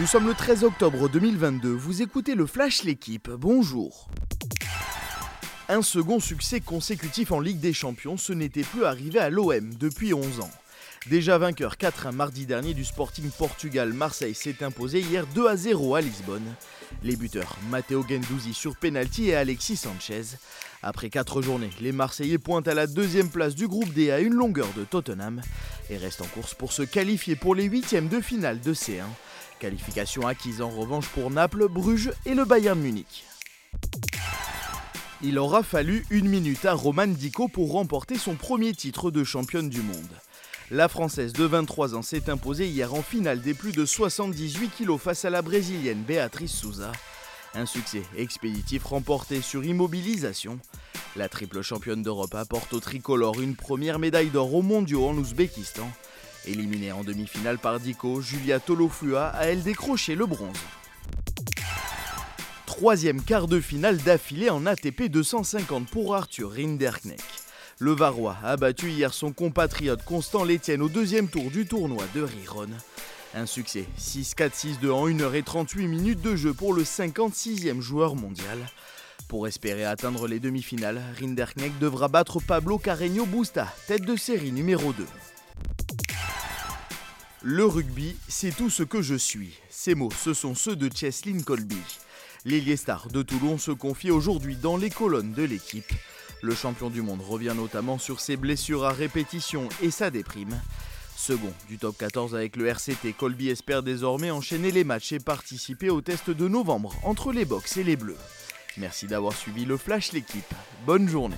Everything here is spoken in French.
Nous sommes le 13 octobre 2022, vous écoutez le Flash L'équipe, bonjour. Un second succès consécutif en Ligue des Champions, ce n'était plus arrivé à l'OM depuis 11 ans. Déjà vainqueur 4-1 mardi dernier du Sporting Portugal, Marseille s'est imposé hier 2 0 à Lisbonne. Les buteurs Matteo Gendouzi sur penalty et Alexis Sanchez. Après 4 journées, les Marseillais pointent à la deuxième place du groupe D à une longueur de Tottenham et restent en course pour se qualifier pour les huitièmes de finale de C1. Qualification acquise en revanche pour Naples, Bruges et le Bayern Munich. Il aura fallu une minute à Roman Dico pour remporter son premier titre de championne du monde. La Française de 23 ans s'est imposée hier en finale des plus de 78 kg face à la Brésilienne Béatrice Souza. Un succès expéditif remporté sur immobilisation. La triple championne d'Europe apporte au tricolore une première médaille d'or aux mondiaux en Ouzbékistan. Éliminée en demi-finale par Diko, Julia Tolofua a elle décroché le bronze. Troisième quart de finale d'affilée en ATP 250 pour Arthur Rinderknecht. Le Varois a battu hier son compatriote Constant Létienne au deuxième tour du tournoi de Riron. Un succès 6-4-6-2 en 1h38 minutes de jeu pour le 56e joueur mondial. Pour espérer atteindre les demi-finales, Rinderknecht devra battre Pablo Carreño Busta, tête de série numéro 2. Le rugby, c'est tout ce que je suis. Ces mots, ce sont ceux de Cheslin Colby. L'ailier star de Toulon se confie aujourd'hui dans les colonnes de l'équipe. Le champion du monde revient notamment sur ses blessures à répétition et sa déprime. Second du top 14 avec le RCT, Colby espère désormais enchaîner les matchs et participer au test de novembre entre les Box et les Bleus. Merci d'avoir suivi le Flash l'équipe. Bonne journée.